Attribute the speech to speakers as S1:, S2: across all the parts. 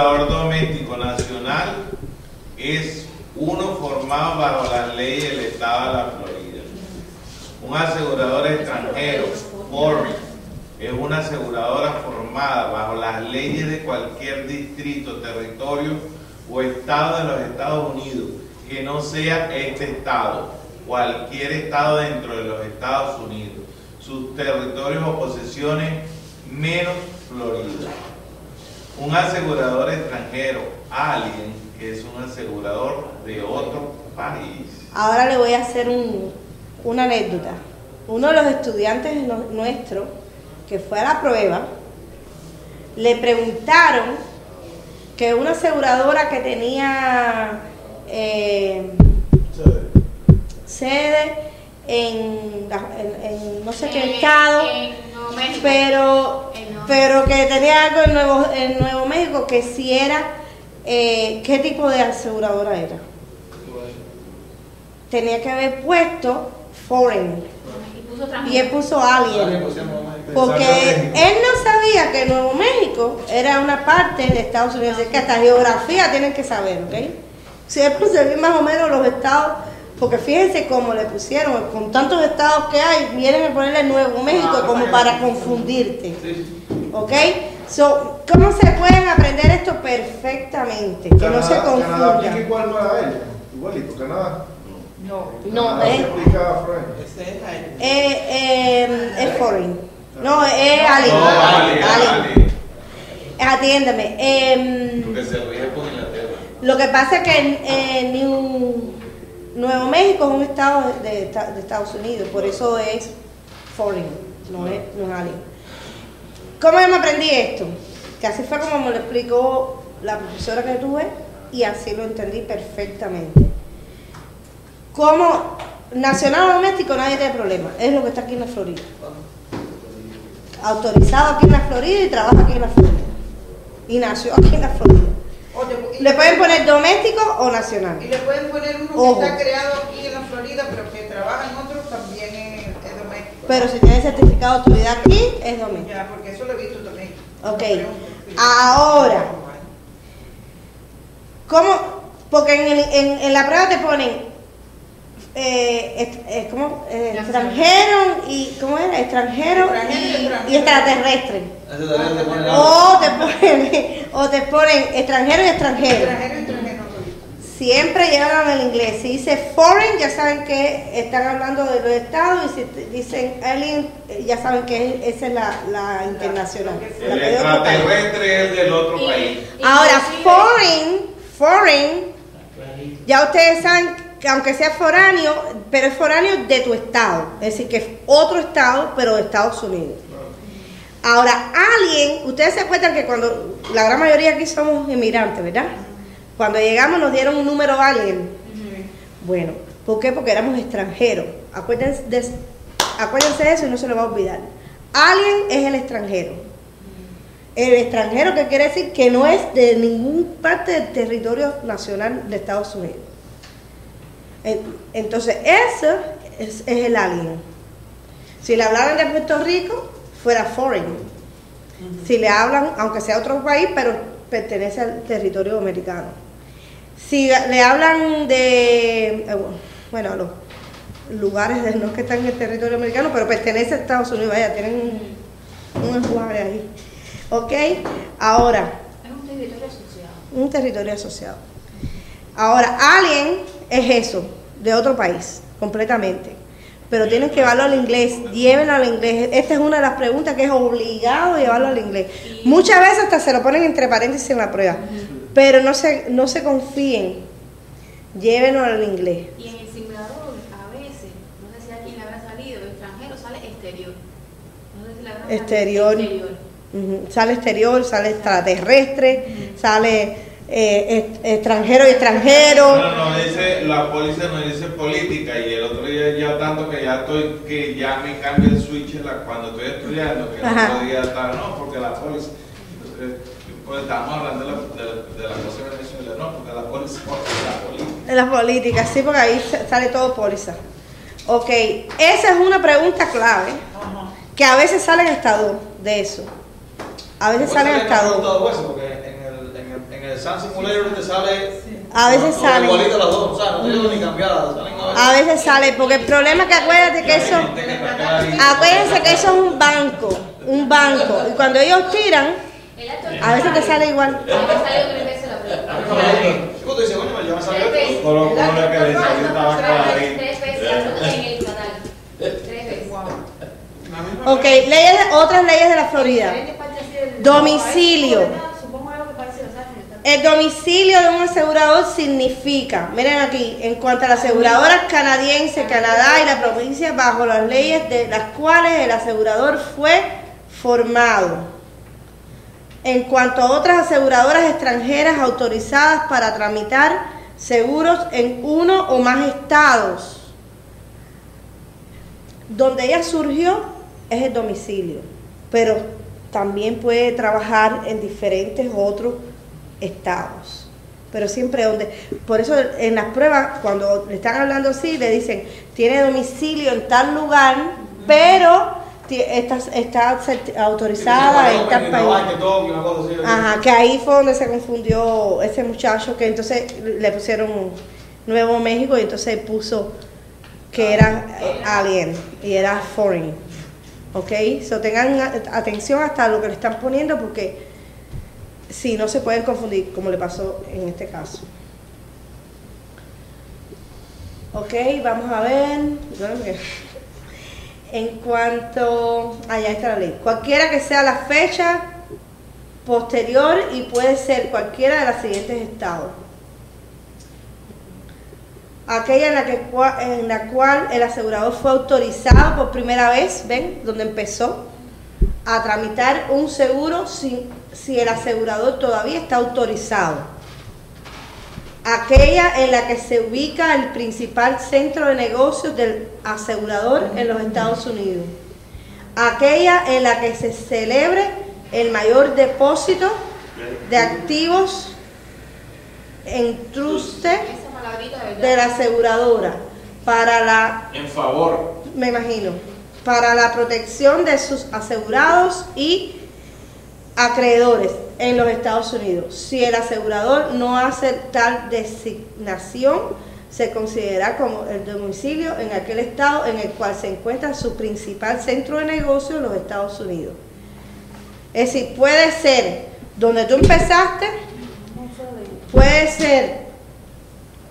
S1: Asegurador doméstico nacional es uno formado bajo las leyes del Estado de la Florida. Un asegurador extranjero, foreign, es una aseguradora formada bajo las leyes de cualquier distrito, territorio o estado de los Estados Unidos, que no sea este estado, cualquier estado dentro de los Estados Unidos, sus territorios o posesiones menos Florida. Un asegurador extranjero, alguien que es un asegurador de otro país.
S2: Ahora le voy a hacer una anécdota. Uno de los estudiantes nuestros que fue a la prueba, le preguntaron que una aseguradora que tenía eh, sede en, no sé qué estado, pero, pero que tenía algo en Nuevo, en Nuevo México, que si era, eh, ¿qué tipo de aseguradora era? Tenía que haber puesto foreign. Y él puso alien. Porque él no sabía que Nuevo México era una parte de Estados Unidos, es que hasta geografía tienen que saber, ¿ok? Siempre se ve más o menos los estados, porque fíjense cómo le pusieron, con tantos estados que hay, vienen a ponerle Nuevo México ah, como para confundirte, ¿ok? So, ¿Cómo se pueden aprender esto perfectamente? Que no se confundan.
S3: Canadá igual no era igualito, Canadá.
S2: No, no, es, eh, eh, es foreign. No, es Ali. No, Ali, Ali. Atiéndeme. Eh, Porque se ríe por Inglaterra. Lo que pasa es que en, New, Nuevo México es un estado de, de, Estados Unidos, por eso es foreign, no es, no es Ali. ¿Cómo yo me aprendí esto? Que así fue como me lo explicó la profesora que tuve y así lo entendí perfectamente. Como nacional o doméstico nadie tiene problema, es lo que está aquí en la Florida autorizado aquí en la Florida y trabaja aquí en la Florida. Y nació aquí en la Florida. Le pueden poner doméstico o nacional.
S4: Y le pueden poner uno que está creado aquí en la Florida, pero que trabaja en otros también es, doméstico.
S2: Pero si tiene certificado de autoridad aquí, es doméstico.
S4: Ya, porque eso lo he visto también.
S2: Ok. Ahora, ¿cómo? Porque en, en, en la prueba te ponen eh, como eh, extranjero y ¿cómo era? extranjero, y, extraterrestre o te ponen o te ponen extranjero y extranjero, siempre llevan el inglés. Si dice foreign ya saben que están hablando de los estados y si dicen alien ya saben que esa es la, la internacional
S1: el extraterrestre es del otro país.
S2: ahora foreign foreign ya ustedes saben que aunque sea foráneo, pero es foráneo de tu estado, es decir, que es otro estado, pero de Estados Unidos. Ahora, alguien, ustedes se acuerdan que cuando la gran mayoría aquí somos inmigrantes, ¿verdad? Cuando llegamos nos dieron un número alien. Bueno, ¿por qué? Porque éramos extranjeros. Acuérdense de, acuérdense de eso y no se lo va a olvidar. Alien es el extranjero. El extranjero que quiere decir que no es de ninguna parte del territorio nacional de Estados Unidos. Entonces, eso es, el alien. Si le hablaran de Puerto Rico, fuera foreign. Si le hablan, aunque sea otro país, pero pertenece al territorio americano. Si le hablan de, eh, bueno, los lugares de, no que están en el territorio americano, pero pertenece a Estados Unidos, vaya, tienen un, lugar ahí. ¿Ok? Ahora.
S5: Es un territorio asociado.
S2: Un territorio asociado. Ahora, alien es eso, de otro país, completamente. Pero tienen que llevarlo al inglés, llévenlo al inglés. Esta es una de las preguntas que es obligado llevarlo al inglés. Muchas veces hasta se lo ponen entre paréntesis en la prueba. Pero no se, no se confíen, llévenlo al inglés.
S5: Y en el simulador, a veces, no sé si a quién le habrá salido, extranjero sale exterior. No sé si le habrá
S2: exterior. exterior. Sale exterior, sale extraterrestre, sale eh, extranjero y extranjero.
S1: No, no, dice, la policía no dice política y el otro día ya tanto que ya estoy, que ya me cambia el switch cuando estoy estudiando, que no podía estar, no, porque la policía, pues estamos hablando de la, de, la cosa de Venezuela, no, porque la policía, la política.
S2: La política, sí, porque ahí sale todo póliza. Ok, esa es una pregunta clave, que a veces salen hasta dos de eso. A veces salen hasta dos.
S3: porque en el
S6: En el Sun Simulator te sale.
S2: A veces
S6: no,
S2: sale.
S6: Igualito las dos, o sea, no te digo ni cambiadas. Salen a veces.
S2: A veces sale, porque el problema es que acuérdate que eso, acuérdense que eso es un banco, un banco. Y cuando ellos tiran, a veces te sale igual.
S5: La
S1: que.
S2: Ok, leyes, otras leyes de la Florida. Domicilio.
S7: Supongo algo que parece los ángeles.
S2: El domicilio de un asegurador significa, miren aquí, en cuanto a las aseguradoras canadienses, Canadá y la provincia, bajo las leyes de las cuales el asegurador fue formado. En cuanto a otras aseguradoras extranjeras autorizadas para tramitar seguros en uno o más estados. Donde ella surgió es el domicilio, pero también puede trabajar en diferentes otros estados. Pero siempre donde, por eso en las pruebas, cuando le están hablando así, le dicen, tiene domicilio en tal lugar, pero está, está autorizada en tal país. Ajá, que ahí fue donde se confundió ese muchacho, que entonces le pusieron Nuevo México y entonces puso que era eh, alien y era foreign. ¿Ok? So tengan atención hasta lo que le están poniendo porque si no se pueden confundir, como le pasó en este caso. Ok, vamos a ver. En cuanto. Allá está la ley. Cualquiera que sea la fecha posterior y puede ser cualquiera de los siguientes estados. Aquella en la, que, en la cual el asegurador fue autorizado por primera vez, ¿ven? Donde empezó a tramitar un seguro si, si el asegurador todavía está autorizado. Aquella en la que se ubica el principal centro de negocios del asegurador en los Estados Unidos. Aquella en la que se celebre el mayor depósito de activos en truste
S5: de
S2: la aseguradora para la
S1: En favor.
S2: me imagino, para la protección de sus asegurados y acreedores en los Estados Unidos. Si el asegurador no hace tal designación, se considera como el domicilio en aquel estado en el cual se encuentra su principal centro de negocio en los Estados Unidos. Es decir, puede ser donde tú empezaste, puede ser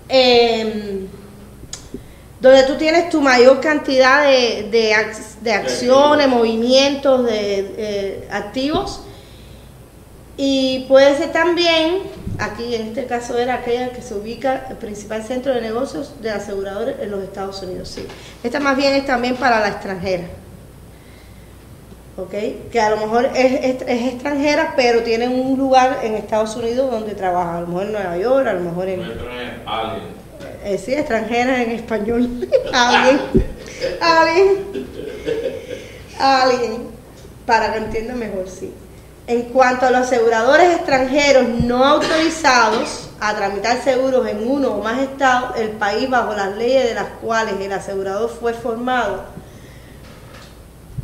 S2: em, donde tú tienes tu mayor cantidad de, de, ac- de acciones, movimientos, de eh, activos. Y puede ser también, aquí en este caso era aquella que se ubica el principal centro de negocios del asegurador en los Estados Unidos. Sí. Esta más bien es también para la extranjera. ¿Ok? Que a lo mejor es, es- es extranjera, pero tiene un lugar en Estados Unidos donde trabaja. A lo mejor en Nueva York, a lo mejor en, eh, sí, extranjera en español. Alguien. Alguien. Alguien. Para que entienda mejor, sí. En cuanto a los aseguradores extranjeros no autorizados a tramitar seguros en uno o más estados, el país bajo las leyes de las cuales el asegurador fue formado.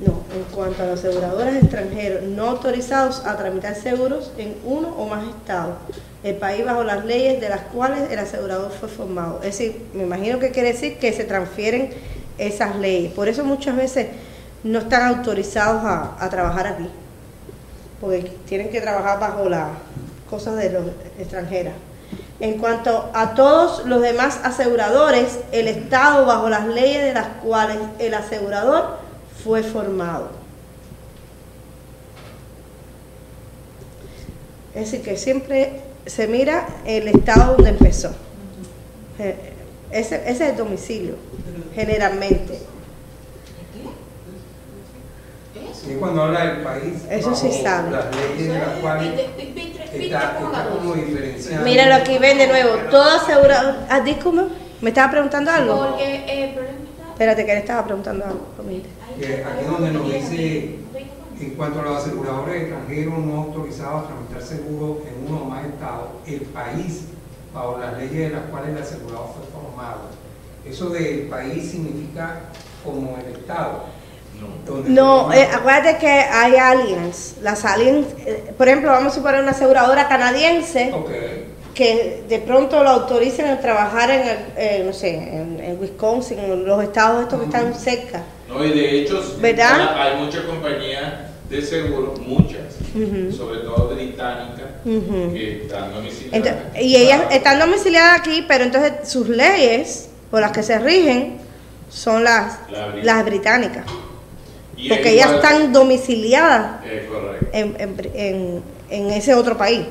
S2: No, en cuanto a los aseguradores extranjeros no autorizados a tramitar seguros en uno o más estados, el país bajo las leyes de las cuales el asegurador fue formado. Es decir, me imagino que quiere decir que se transfieren esas leyes. Por eso muchas veces no están autorizados a, a trabajar aquí, porque tienen que trabajar bajo las cosas de los extranjeras. En cuanto a todos los demás aseguradores, el Estado bajo las leyes de las cuales el asegurador fue formado. Es decir, que siempre se mira el estado donde empezó. Eh, Ese, ese es el domicilio, generalmente.
S8: Y cuando habla del país,
S2: Eso sí sabe.
S8: las leyes de las cuales está, está como diferenciado.
S2: Míralo aquí, ven de nuevo. Todo asegurador. Ah, disculpe, ¿me estaba preguntando algo?
S5: Porque el problema está.
S2: Espérate, que le estaba preguntando algo.
S8: Que aquí es donde nos dice, en cuanto a los aseguradores extranjeros no autorizados a tramitar seguros en uno o más estados, el país, bajo las leyes de las cuales el asegurador fue formado. Eso del país significa como el estado.
S1: No.
S2: eh, acuérdate que hay aliens. Las aliens, eh, por ejemplo, vamos a suponer una aseguradora canadiense que de pronto lo autoricen a trabajar en, el, eh, no sé, en, en Wisconsin, en los estados estos que están cerca.
S1: No, y de hecho,
S2: ¿Verdad?
S1: hay muchas compañías de seguro, muchas, sobre todo británicas, que están domiciliadas.
S2: Entonces, y ellas están domiciliadas aquí, pero entonces sus leyes por las que se rigen son las,
S1: La
S2: las británicas.
S1: Y
S2: Porque ellas
S1: igual-
S2: están domiciliadas en, en, en- en ese otro país.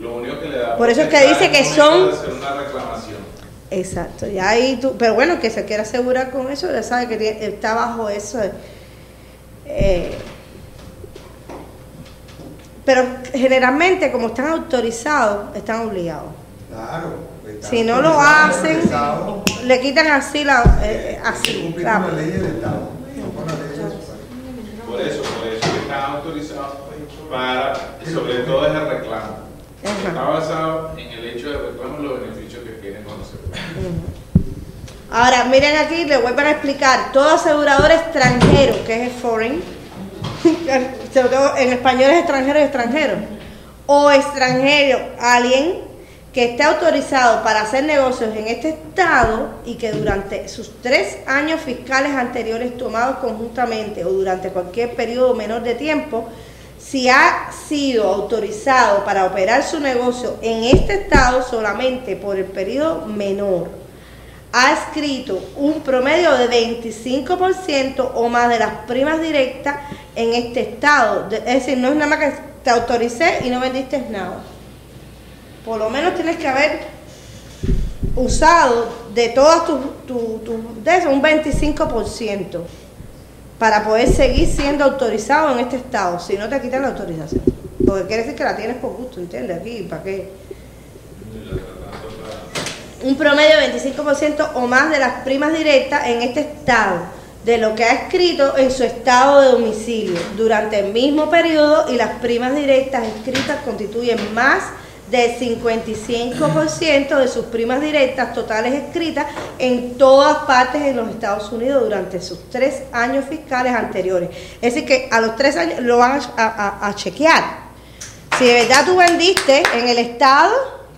S1: Lo único que le da
S2: Por eso es que dice que son-
S1: de hacer una reclamación.
S2: Exacto, y ahí tú, pero bueno, que se quiera asegurar con eso, ya sabe que tiene- está bajo eso. eh, pero generalmente, como están autorizados, están obligados.
S3: Claro.
S2: Si no lo hacen, le quitan así la. eh, así, claro.
S3: del Estado. no con las leyes de su país.
S1: Por eso, por eso están autorizados para, sobre todo es el reclamo.
S2: Ajá.
S1: Está basado en el hecho de reclamo y los beneficios que quieren conocer.
S2: Ahora, miren aquí, le vuelvo a explicar. Todo asegurador extranjero, que es foreign, sobre todo en español es extranjero y extranjero, o extranjero, alguien que esté autorizado para hacer negocios en este estado y que durante sus tres años fiscales anteriores tomados conjuntamente o durante cualquier periodo menor de tiempo, si ha sido autorizado para operar su negocio en este estado solamente por el periodo menor, ha escrito un promedio de 25% o más de las primas directas en este estado. Es decir, no es nada más que te autoricé y no vendiste nada. Por lo menos tienes que haber usado de todas tus tu, tu- un 25% para poder seguir siendo autorizado en este estado. Si no te quitan la autorización. Porque quiere decir que la tienes por gusto, ¿entiendes? Aquí, ¿para qué? un promedio de 25% o más de las primas directas en este estado, de lo que ha escrito en su estado de domicilio durante el mismo periodo y las primas directas escritas constituyen más del 55% de sus primas directas totales escritas en todas partes en los Estados Unidos durante sus tres años fiscales anteriores. Es decir, que a los tres años lo van a, chequear. Si de verdad tú vendiste en el estado,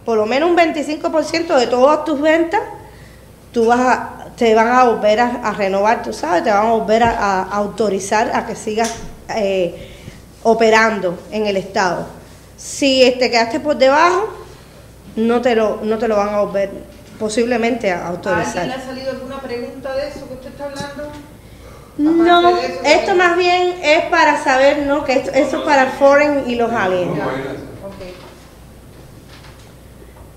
S2: por lo menos un 25% de todas tus ventas, tú vas a, te van a volver a, renovar, tú sabes, te van a volver a, a autorizar a que sigas eh, operando en el estado. Si te quedaste por debajo, no te lo, no te lo van a volver posiblemente a
S4: ¿A
S2: autorizar.
S4: alguien le ha salido alguna pregunta de eso que usted está hablando?
S2: No,
S4: eso,
S2: esto más bien es para saber, ¿no? Que esto, esto es para foreign y los aliens.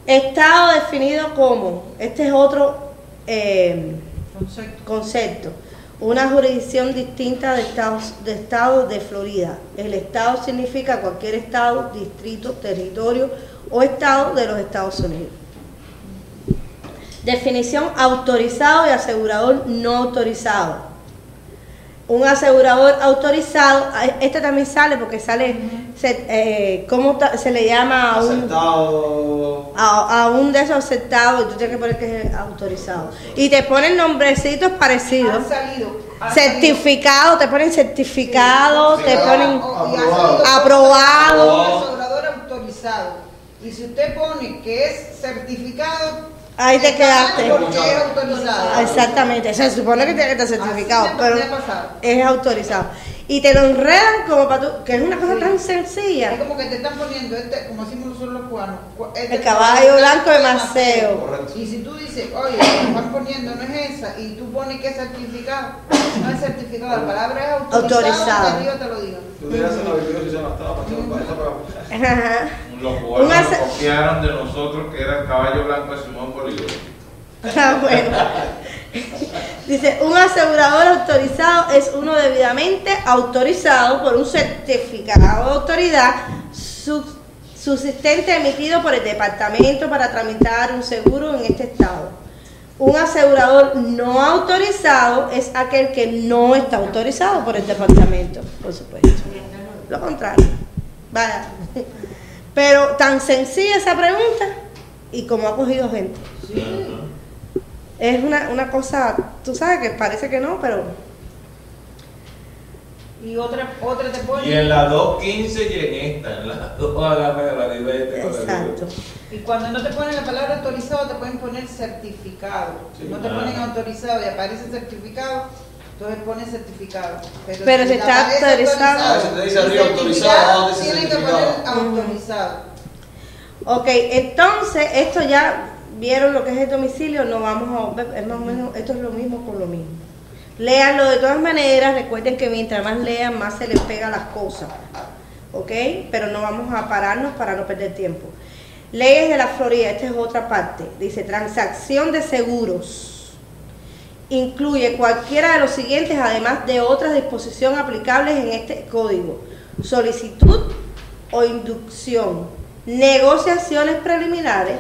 S2: Estado definido como, este es otro eh,
S4: Concepto.
S2: concepto, una jurisdicción distinta de estados de de Florida. El estado significa cualquier estado, distrito, territorio o estado de los Estados Unidos. Definición autorizado y asegurador no autorizado. Un asegurador autorizado, este también sale porque sale, se, eh, ¿cómo ta- se le llama a un,
S6: Aceptado.
S2: a, a un de esos aceptados? Y tú tienes que poner que es autorizado. Y te ponen nombrecitos parecidos.
S4: Han salido. han
S2: Certificado, te ponen certificado, te ponen
S3: Aprobado.
S2: Aprobado.
S4: Autorizado. Y si usted pone que es certificado,
S2: Ahí te quedaste.
S4: Porque es autorizado.
S2: Exactamente, se supone que tiene que estar certificado, pero es autorizado. Y te lo enredan como para tú, que es una cosa tan sencilla.
S4: Es como que te están poniendo, este, como decimos nosotros los cubanos, cu- este
S2: El caballo blanco de Maceo.
S6: Correcto.
S4: Y si tú dices, oye, te están poniendo, no es esa, y tú pones que es certificado, no es certificado, la palabra es autorizado,
S2: Autorizado.
S4: te lo digo.
S6: Tú dirás en la Biblia si se pasando para eso, para
S2: Ajá.
S1: Los cubanos copiaron de nosotros que era el caballo blanco de Simón Bolívar.
S2: Ah, bueno. Dice, un asegurador autorizado es uno debidamente autorizado por un certificado de autoridad sub- subsistente emitido por el departamento para tramitar un seguro en este estado. Un asegurador no autorizado es aquel que no está autorizado por el departamento, por supuesto. Lo contrario. Vaya. Pero tan sencilla esa pregunta y como ha cogido gente. Es una, una cosa, tú sabes que parece que no, pero
S4: Y otra, otra te pone.
S1: Y en la 2.15 y en esta, en la 2 agarra la libreta con la
S2: Exacto.
S1: libreta.
S4: Y cuando no te ponen la palabra autorizado, te pueden poner certificado.
S6: Sí.
S4: no te
S1: Ah.
S4: ponen autorizado y aparece certificado, entonces pones certificado.
S2: Pero si está
S4: aparece
S2: autorizado-
S6: Ah, si te dice arriba autorizado, dice
S4: Tienen que poner autorizado.
S2: Ok, entonces esto ya vieron lo que es el domicilio, no vamos a es más o menos, esto es lo mismo con lo mismo. Léanlo de todas maneras, recuerden que mientras más lean, más se les pega las cosas. ¿Ok? Pero no vamos a pararnos para no perder tiempo. Leyes de la Florida, esta es otra parte. Dice, transacción de seguros. Incluye cualquiera de los siguientes, además de otras disposiciones aplicables en este código. Solicitud o inducción, negociaciones preliminares,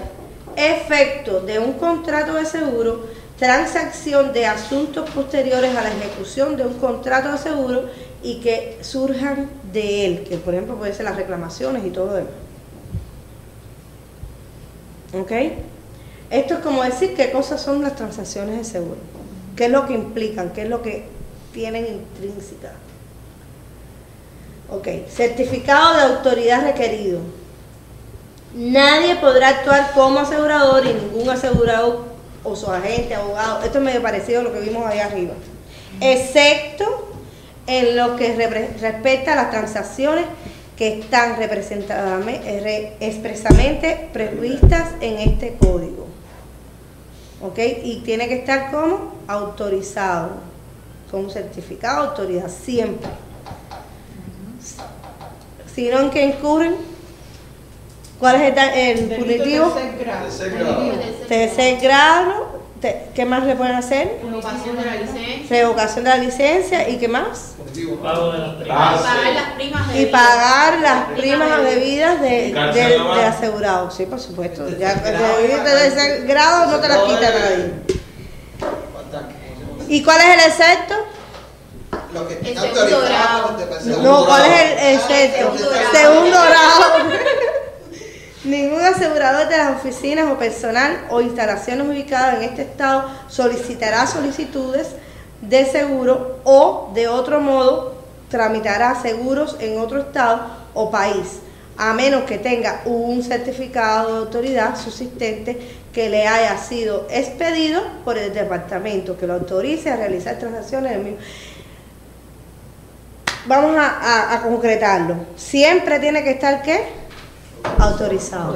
S2: efecto de un contrato de seguro, transacción de asuntos posteriores a la ejecución de un contrato de seguro y que surjan de él, que por ejemplo pueden ser las reclamaciones y todo lo demás. ¿Ok? Esto es como decir qué cosas son las transacciones de seguro, qué es lo que implican, qué es lo que tienen intrínseca. Ok, certificado de autoridad requerido. Nadie podrá actuar como asegurador y ningún asegurado o su agente, abogado, esto es medio parecido a lo que vimos ahí arriba, excepto en lo que respecta a las transacciones que están representadame- eh, re- expresamente previstas en este código. ¿Ok? Y tiene que estar como autorizado, con un certificado de autoridad, siempre. Si no, ¿en qué incurren? ¿Cuál es el, el punitivo?
S4: tercer grado.
S6: Tercer grado.
S2: ¿Qué más le pueden hacer?
S5: Revocación de la licencia.
S2: Revocación de la licencia y qué más?
S9: Pago de las primas.
S1: Ah,
S5: Pagar las primas de
S2: Y pagar las primas debidas de,
S1: ¿Y cárcel
S2: del-
S1: no va?
S2: del asegurado. Sí, por.
S6: Tercer
S2: Ya de tercer grado no te la
S6: No,
S2: quita nadie. ¿Y cuál es el excepto?
S6: Lo que
S5: El
S6: está
S5: segundo
S6: autorizado,
S2: No, ¿cuál es el excepto? segundo grado. Ningún asegurador de las oficinas o personal o instalaciones ubicadas en este estado solicitará solicitudes de seguro o de otro modo tramitará seguros en otro estado o país, a menos que tenga un certificado de autoridad subsistente que le haya sido expedido por el departamento que lo autorice a realizar transacciones en el mismo vamos a, a- a concretarlo. Siempre tiene que estar qué? Autorizado.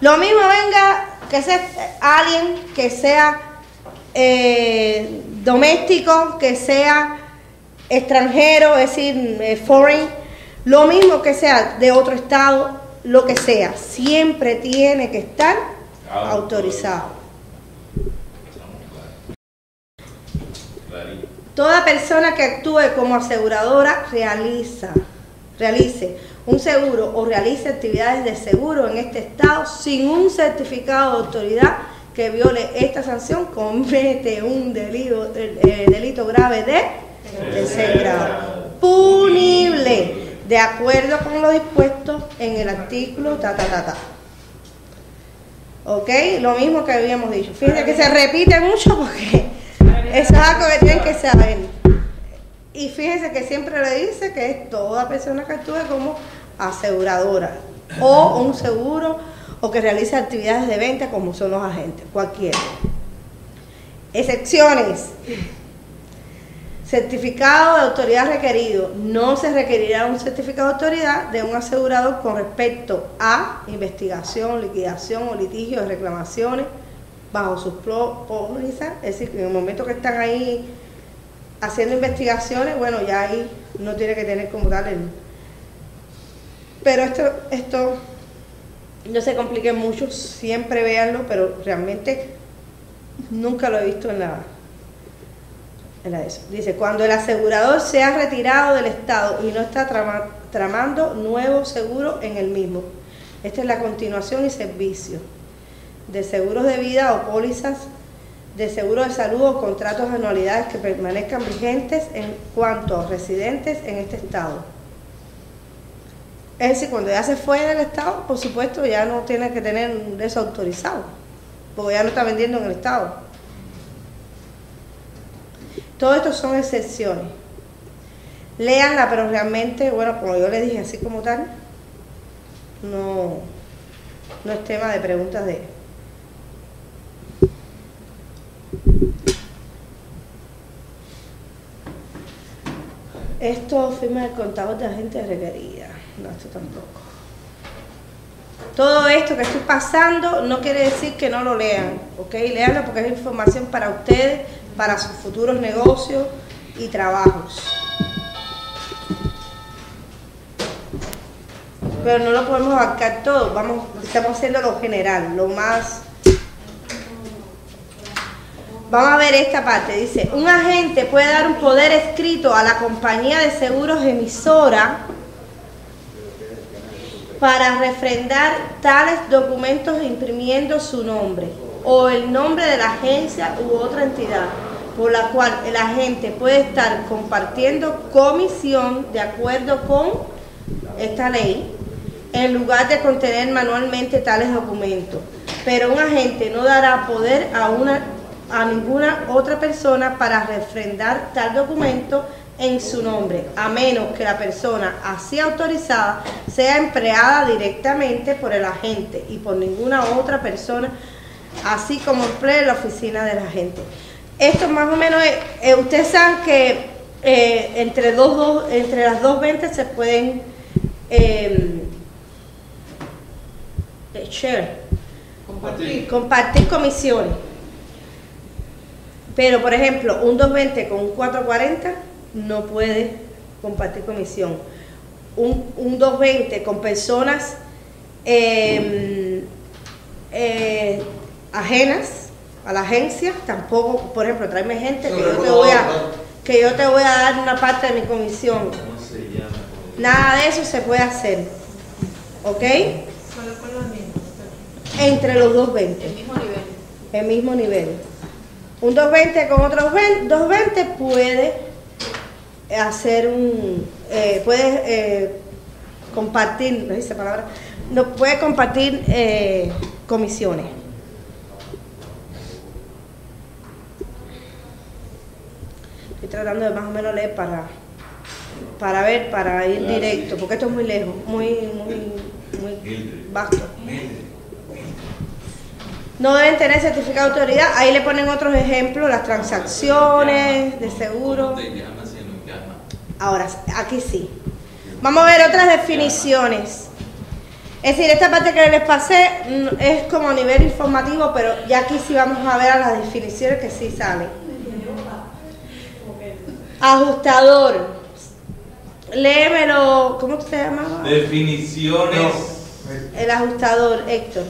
S2: Lo mismo venga que sea alguien que sea eh, doméstico, que sea extranjero, es decir, eh, foreign, lo mismo que sea de otro estado, lo que sea, siempre tiene que estar autorizado. Toda persona que actúe como aseguradora realiza, realice un seguro o realice actividades de seguro en este estado sin un certificado de autoridad que viole esta sanción comete un delito, eh, delito grave de tercer grado, punible de acuerdo con lo dispuesto en el artículo ta ta ta ta. ¿Ok? Lo mismo que habíamos dicho. Fíjense que se repite mucho porque eso es algo que tienen que saber. Y fíjense que siempre le dice que es toda persona que actúe como aseguradora o un seguro o que realice actividades de venta como son los agentes, cualquiera. Excepciones. Certificado de autoridad requerido. No se requerirá un certificado de autoridad de un asegurador con respecto a investigación, liquidación o litigio de reclamaciones bajo sus pólizas. Es decir, en el momento que están ahí haciendo investigaciones, bueno, ya ahí no tiene que tener como tal el... Pero esto, esto no se complique mucho, siempre véanlo, pero realmente nunca lo he visto en la, en la de eso. Dice, cuando el asegurador se ha retirado del Estado y no está trama- tramando nuevo seguro en el mismo. Esta es la continuación y servicio de seguros de vida o pólizas de seguro de salud o contratos de anualidades que permanezcan vigentes en cuanto a residentes en este Estado. Es decir, cuando ya se fue del Estado, por supuesto, ya no tiene que tener eso autorizado, porque ya no está vendiendo en el Estado. Todo esto son excepciones. Léanla, pero realmente, bueno, como yo le dije, así como tal, no, no es tema de preguntas de... Esto firma el contador de agente requerida. No, esto tampoco. Todo esto que estoy pasando no quiere decir que no lo lean, ¿ok? Leanlo porque es información para ustedes, para sus futuros negocios y trabajos. Pero no lo podemos abarcar todo, vamos, estamos haciendo lo general, lo más... Vamos a ver esta parte, dice, un agente puede dar un poder escrito a la compañía de seguros emisora para refrendar tales documentos imprimiendo su nombre o el nombre de la agencia u otra entidad por la cual el agente puede estar compartiendo comisión de acuerdo con esta ley en lugar de contener manualmente tales documentos. Pero un agente no dará poder a, una, a ninguna otra persona para refrendar tal documento en su nombre, a menos que la persona así autorizada sea empleada directamente por el agente y por ninguna otra persona, así como emplee la oficina del agente. Esto más o menos, es, eh, ustedes saben que eh, entre, dos, dos- entre las dos ventas se pueden eh, eh, share,
S4: Compartir.
S2: compartir comisiones. Pero, por ejemplo, un 220 con un 440 no puede compartir comisión. Un, un 220 con personas eh, eh, ajenas a la agencia, tampoco, por ejemplo, tráeme gente que yo te voy a, que yo te voy a dar una parte de mi comisión. Nada de eso se puede hacer. ¿Ok?
S7: Solo con los mismos.
S2: Entre los 220
S5: El mismo nivel.
S2: el mismo nivel. Un 220 con otro 20 220 puede hacer un, eh, puede eh, compartir, no dice palabra, no puede compartir eh, comisiones. Estoy tratando de más o menos leer para, para ver, para ir
S1: Claro,
S2: directo,
S1: sí.
S2: porque esto es muy lejos, muy, muy, muy vasto. No deben tener certificado de autoridad. Ahí le ponen otros ejemplos, las transacciones de seguro.
S1: ¿Cómo te llamas si no llama?
S2: Ahora, aquí sí. Vamos a ver otras definiciones. Es decir, esta parte que les pasé mm, es como a nivel informativo, pero ya aquí sí vamos a ver a las definiciones que sí salen. Ajustador. Léemelo, ¿cómo se llamaba?
S1: Definiciones.
S2: El ajustador, Héctor.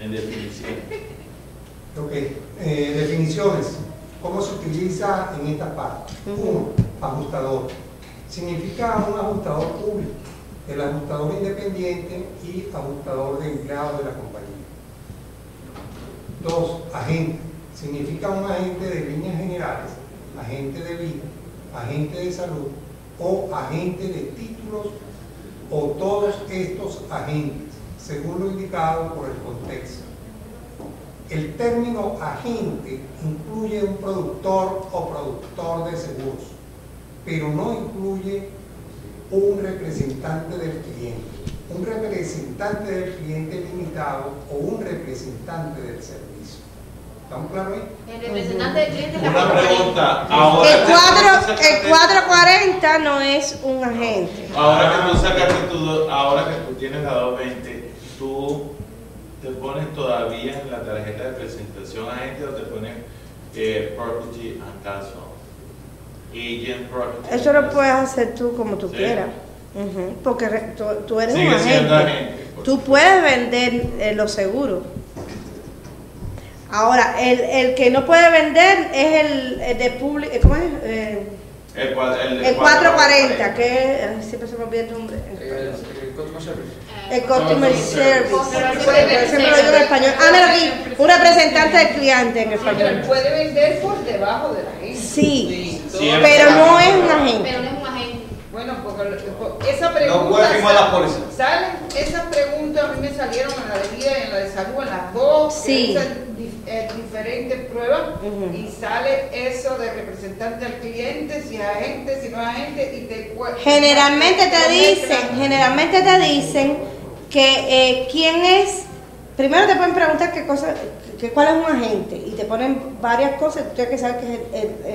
S1: En definición.
S8: Ok, eh, definiciones. ¿Cómo se utiliza en esta parte? Uno, ajustador. Significa un ajustador público, el ajustador independiente y ajustador de empleados de la compañía. Dos, agente. Significa un agente de líneas generales, agente de vida, agente de salud o agente de títulos o todos estos agentes, según lo indicado por el contexto. El término agente incluye un productor o productor de seguros, pero no incluye un representante del cliente, un representante del cliente limitado o un representante del servicio. ¿Estamos claros ahí?
S5: El representante del cliente es la
S1: Una pregunta. Ahora
S2: El, cuatro, el 440 no es un agente.
S1: Ahora que tú sacaste tu, ahora que tú tienes la 220, tú te pones todavía en la tarjeta de presentación agente o te pones eh, property and casual.
S2: Eso lo puedes hacer tú como tú
S1: Sí.
S2: quieras. Porque re- tú, tú eres un
S1: Sigue
S2: agente.
S1: agente.
S2: Tú puedes vender eh, los seguros. Ahora, el, el que no puede vender es el, el de público. ¿Cómo es? Eh,
S1: El, el,
S2: el 440, que ay, siempre se me olvida el nombre.
S6: El, customer service.
S2: El Customer Service. Lo digo en español. Ah, mira aquí, un representante del cliente en español.
S4: puede vender por debajo de la gente.
S2: Sí,
S1: Siempre.
S2: pero no es un agente.
S5: Pero no es un agente.
S4: Bueno, porque porque esa pregunta.
S6: No puede firmar la póliza.
S4: Salen, esas preguntas a mí me salieron en la de vida y en la de salud, en las dos.
S2: Sí.
S4: Eh, diferentes pruebas y sale eso de representante al cliente, si es agente, si no es agente, y te
S2: Generalmente te dicen, generalmente te dicen que eh, quién es, primero te pueden preguntar qué cosa, que cuál es un agente y te ponen varias cosas, tú tienes que saber que es el, el,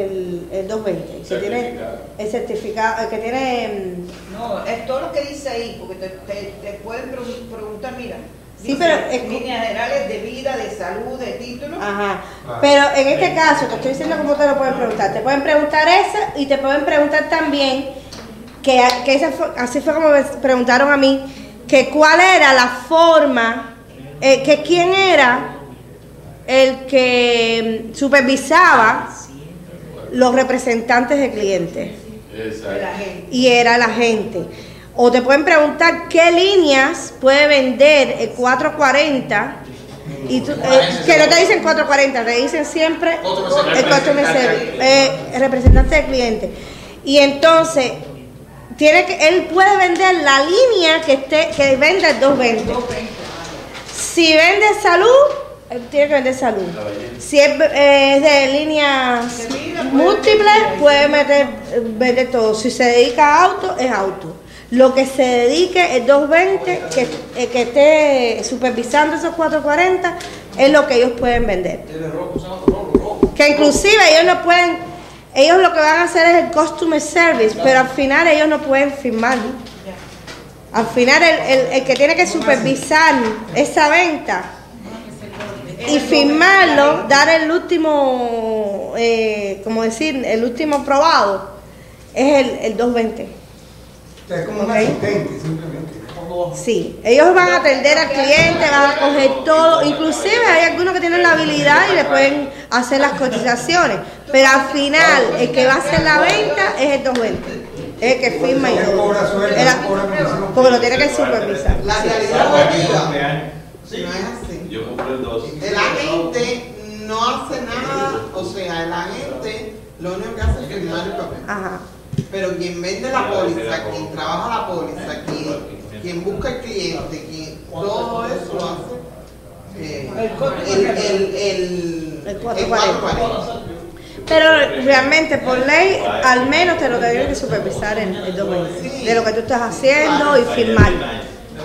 S2: el, el 220, que tiene
S1: Certificado.
S2: el certificado, que tiene mm,
S4: No, es todo lo que dice ahí, porque te, te, te pueden pregu- preguntar, mira,
S2: Sí,
S4: dice
S2: pero es-
S4: líneas generales de vida, de salud, de título.
S2: Ajá.
S8: Ah.
S2: Pero en este caso, te estoy diciendo cómo te lo pueden preguntar. Te pueden preguntar eso y te pueden preguntar también, que, que esa fue- así fue como me preguntaron a mí, que cuál era la forma, eh, que quién era el que supervisaba los representantes de clientes y era la gente. O te pueden preguntar qué líneas puede vender el 440 y tú- eh, que no te dicen 440, te dicen siempre el service, eh, representante de cliente. Y entonces tiene que él puede vender la línea que esté que vende el 220. Si vende salud, tiene que vender salud. Si es, eh, es de líneas múltiples, puede meter, vender todo. Si se dedica a auto, es auto. Lo que se dedique el 220, que, eh, que esté supervisando esos 440, es lo que ellos pueden vender. Que inclusive ellos no pueden, ellos lo que van a hacer es el customer service, pero al final ellos no pueden firmar. Al final el, el- el que tiene que supervisar esa venta y firmarlo, dar el último, eh, como decir, el último aprobado, es el, el 220.
S8: O sea, es como un
S2: Ok.
S8: asistente, simplemente.
S2: Sí, ellos van a atender al cliente, van a coger todo, inclusive hay algunos que tienen la habilidad y le pueden hacer las cotizaciones, pero al final el que va a hacer la venta es el 220, es el que firma y porque lo tiene que supervisar.
S9: La
S1: Fue
S9: realidad
S1: Yo compré el 2.
S9: El agente no hace nada, o sea, el agente lo único que hace es firmar el papel.
S2: Ajá.
S9: Pero quien vende la póliza, quien trabaja la póliza, quien, quien busca el cliente, quien todo eso lo hace eh,
S4: El
S9: el, el, el,
S2: El
S9: el
S2: 440.
S9: 440.
S2: Pero realmente por ley al menos te lo tienen que supervisar el, el 220, de lo que tú estás haciendo y firmar.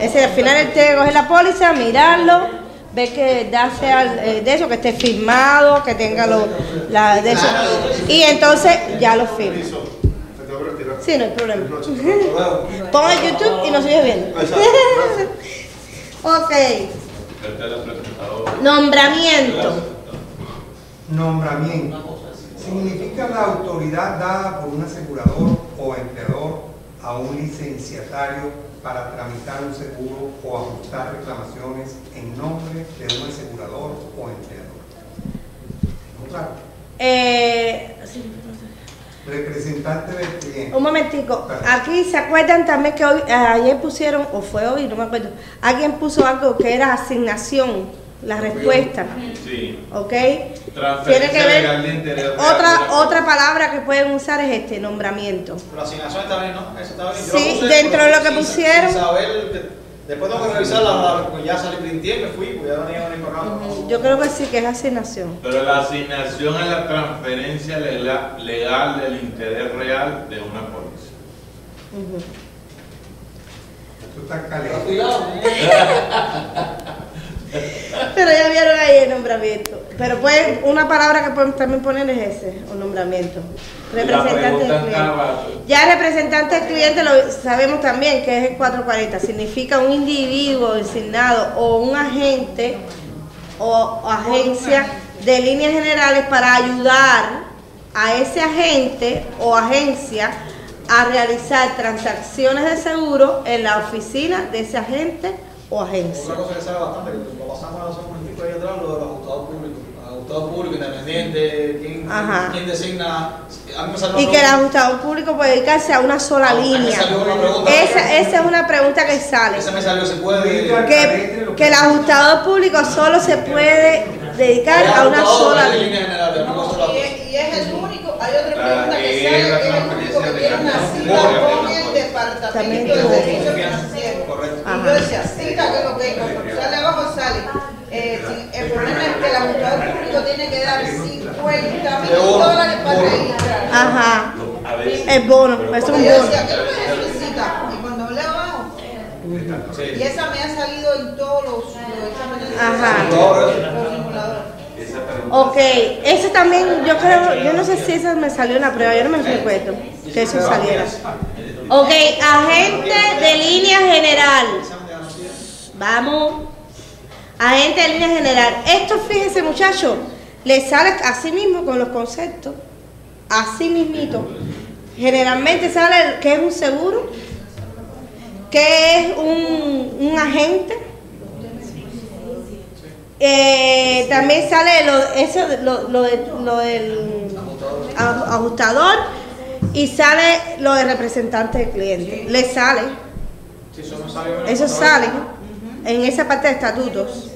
S2: Es decir, al final él que coger la póliza, mirarlo, ver que da sea eh, de eso, que esté firmado, que tenga lo, la, de eso. Y entonces ya lo firma. Sí, no hay problema. Pon el YouTube y nos sigues viendo. ok, nombramiento.
S8: Nombramiento. Significa la autoridad dada por un asegurador o empleador a un licenciatario para tramitar un seguro o ajustar reclamaciones en nombre de un asegurador o empleador. ¿No claro?
S2: Eh,
S8: Representante del cliente.
S2: Un momentico, aquí se acuerdan también que hoy, eh, ayer pusieron, o fue hoy, no me acuerdo, alguien puso algo que era asignación, la respuesta,
S1: Sí.
S2: ¿ok? Tiene que ver-
S1: legal.
S2: Otra, otra palabra que pueden usar es este, nombramiento.
S6: La asignación está bien, ¿no? Eso está bien. Yo
S2: Sí,
S6: puse,
S2: dentro
S6: pero
S2: de lo que pusieron.
S6: sin saber después tengo que revisar la, la- pues ya salí printé, me fui, pues ya no tenía ni para acá.
S2: Yo creo que sí, que es asignación.
S1: Pero la asignación es la transferencia lega- legal del interés real de una póliza.
S2: Ujú.
S8: Esto está
S6: Pero
S8: caliente.
S2: Pero ya vieron ahí el nombramiento. Pero pues una palabra que pueden también poner es ese, un nombramiento. Representante del cliente. Ya representante del cliente lo sabemos también que es el 440, significa un individuo designado o un agente o agencia de líneas generales para ayudar a ese agente o agencia a realizar transacciones de seguro en la oficina de ese agente o agencia.
S6: Otra cosa que sabe bastante, pasamos hace un momentico ahí atrás, lo de los ajustados públicos. Ajustado público, independiente, quién,
S2: Ajá.
S6: quién designa. A mí me salió
S2: Y que el ajustador público puede dedicarse a una sola
S6: A
S2: línea.
S6: una.
S2: Esa, esa es una pregunta que sale.
S6: Esa me salió, se puede.
S2: Que, que el ajustador público solo se puede dedicar a una sola
S6: de
S2: línea.
S6: línea general, de una
S4: No,
S6: sola
S4: y, es, y es el único, hay otra pregunta que sale,
S1: es
S4: el único que tiene una cita con el departamento de servicios financieros.
S6: Correcto.
S4: Y yo decía, cita que lo que porque sale abajo sale. Eh, si- el problema es que el ajustador público dar 50 mil dólares para registrar.
S2: Ajá. Es bono, es un
S4: yo
S2: bono.
S4: decía, ¿qué me necesita? Y cuando hablé abajo, y esa me ha salido en todos los, los exámenes.
S2: Ajá. Ok, eso también, yo creo, yo no sé si esa me salió en la prueba, yo no me recuerdo que eso saliera. Ok, agente de línea general. Vamos. Agente de línea general. Esto, fíjense muchachos, le sale así mismo con los conceptos. Así mismito. Generalmente sale que es un seguro, que es un, un agente. Eh, también sale lo, eso, lo, lo, lo del aj- ajustador y sale lo de representante de cliente. Le sale.
S6: eso sale,
S2: en esa parte de estatutos.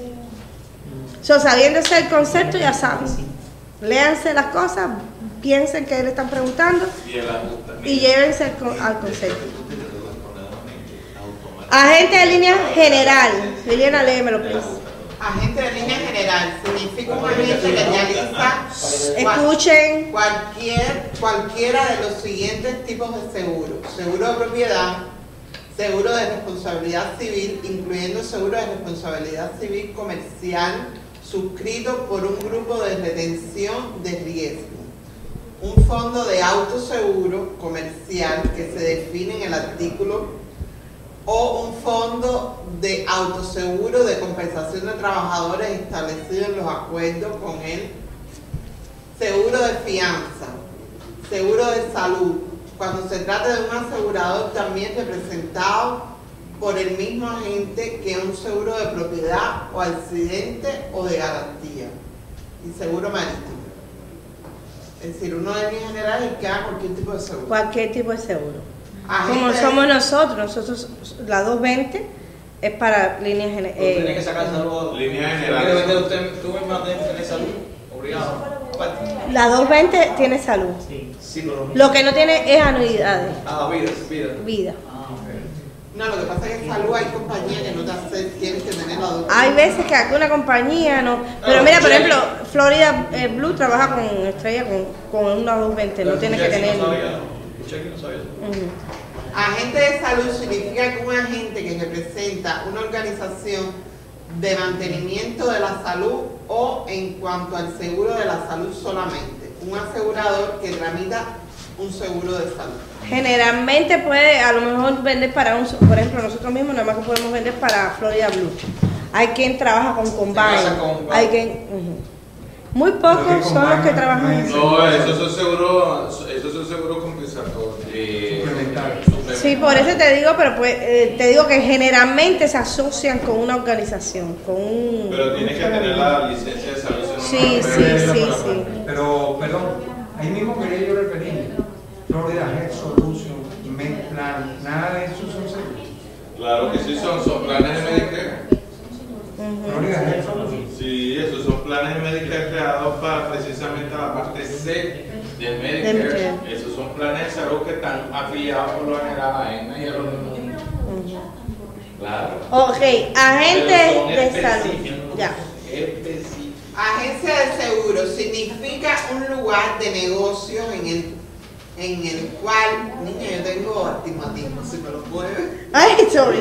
S2: So, sabiéndose el concepto, ya saben. Léanse las cosas, piensen que le están preguntando
S1: Y
S2: llévense al, con- al concepto. Agente de línea general. Liliana, léemelo, please.
S9: Agente de línea general significa un agente que realiza
S2: Escuchen.
S9: cualquier, cualquiera de los siguientes tipos de seguro. Seguro de propiedad, seguro de responsabilidad civil, incluyendo seguro de responsabilidad civil comercial suscrito por un grupo de retención de riesgo. Un fondo de autoseguro comercial que se define en el artículo o un fondo de autoseguro de compensación de trabajadores establecido en los acuerdos con él, seguro de fianza, seguro de salud, cuando se trata de un asegurador también representado por el mismo agente que un seguro de propiedad o accidente o de garantía, y seguro marítimo. Es decir, uno de línea general es que haga cualquier tipo de seguro.
S2: Cualquier tipo de seguro. Como somos nosotros, nosotros, la 220 es para líneas
S6: Tú tienes que
S2: generales.
S6: sacar salud.
S1: Línea
S6: Si
S1: general.
S6: quieres vender usted, tú misma tienes que tener salud. Obligado.
S2: La 220 tiene salud.
S6: Sí, pero.
S2: Lo que no tiene es anuidades,
S6: Ah, vida, vida.
S2: vida.
S6: Ah, ok.
S9: No, lo que pasa es que en salud hay compañías que no te hacen, tienes que tener la doctora.
S2: Hay veces que alguna compañía no. Pero
S6: Ah,
S2: mira, por ejemplo, Florida eh, Blue trabaja con Estrella con, con una 220, no tiene que tener.
S6: No sabía. No sabía.
S9: Agente de salud significa que un agente que representa una organización de mantenimiento de la salud o en cuanto al seguro de la salud solamente. Un asegurador que tramita un seguro de salud.
S2: Generalmente puede a lo mejor vender para un, por ejemplo, nosotros mismos nada más que podemos vender para Florida Blue. Hay quien trabaja con Combine,
S6: con Combine.
S2: hay quien, muy pocos son los que trabajan
S8: no
S2: en
S8: es-
S2: eso.
S1: No, esos son seguros, esos son seguros compensatorios. eh,
S8: Suplementarios.
S2: Sí, por eso te digo, pero pues, eh, te digo que generalmente se asocian con una organización, con un.
S1: Pero tienes que tener la licencia de salud.
S2: Sí, sí, sí, sí.
S8: Pero, perdón, ahí mismo quería yo referir. Florida Health Solution, Medplan, nada de eso son seguros.
S1: Claro que sí, son, son planes de Medicare.
S8: Florida Health Solution.
S1: Sí, esos son planes de Medicare creados para precisamente la parte C del Medicare. Esos son planes de salud que están afiliados por lo general a la ENA y a los demás. Claro.
S2: Ok,
S1: Pero
S2: agente
S1: son
S2: de salud. Ya.
S9: Agencia de seguros significa un lugar de negocios en el, en el cual, niña, yo tengo astigmatismo, si me lo mueve.
S2: Ay, sorry.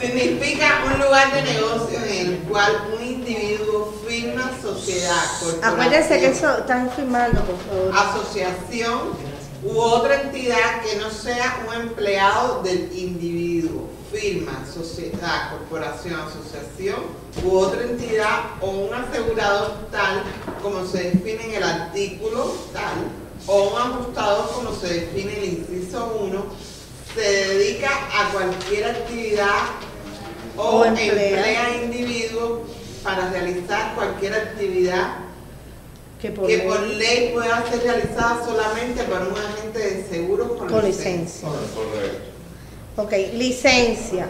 S9: Significa un lugar de negocios en el cual un individuo sociedad,
S2: Acuérdense que eso están firmando, por favor.
S9: asociación u otra entidad que no sea un empleado del individuo. Firma, sociedad, corporación, asociación u otra entidad o un asegurador tal como se define en el artículo tal o un ajustador como se define en el inciso 1 se dedica a cualquier actividad o,
S2: O emplea.
S9: emplea individuos para realizar cualquier actividad
S2: Que por
S9: que
S2: ley-
S9: por ley pueda ser realizada solamente por un agente de seguros con,
S2: con
S9: licencia.
S2: licencia. Ok, licencia.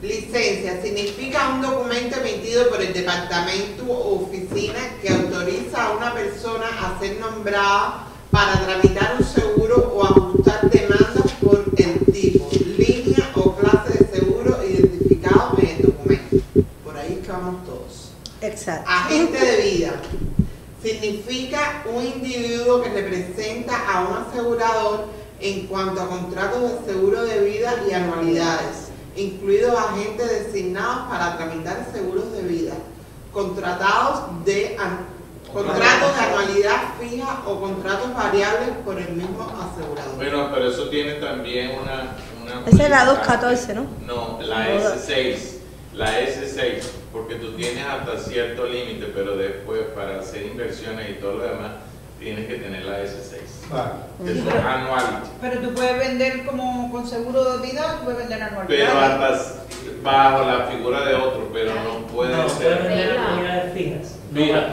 S9: Licencia significa un documento emitido por el departamento o oficina que autoriza a una persona a ser nombrada para tramitar un seguro o ajustar demandas por el tipo, línea o clase de seguro identificado en el documento. Por ahí es que vamos todos.
S2: Exacto.
S9: Agente de vida significa un individuo que representa a un asegurador en cuanto a contratos de seguro de vida y anualidades, incluidos agentes designados para tramitar seguros de vida, contratados de contratos de anualidad fija o contratos variables por el mismo asegurador.
S1: Bueno, pero eso tiene también una... una
S2: Esa es la
S1: modificante.
S2: 214, ¿no?
S1: No, la S6, la S6, porque tú tienes hasta cierto límite, pero después para hacer inversiones y todo lo demás, tienes que tener la S6.
S8: Vale.
S1: Que son anuales.
S4: Pero tú puedes vender como con seguro de vida, tú puedes vender anualidad.
S1: Pero hasta bajo la figura de otro, pero no puede
S10: No,
S1: ser.
S10: pueden vender unidades fijas.
S1: Mira,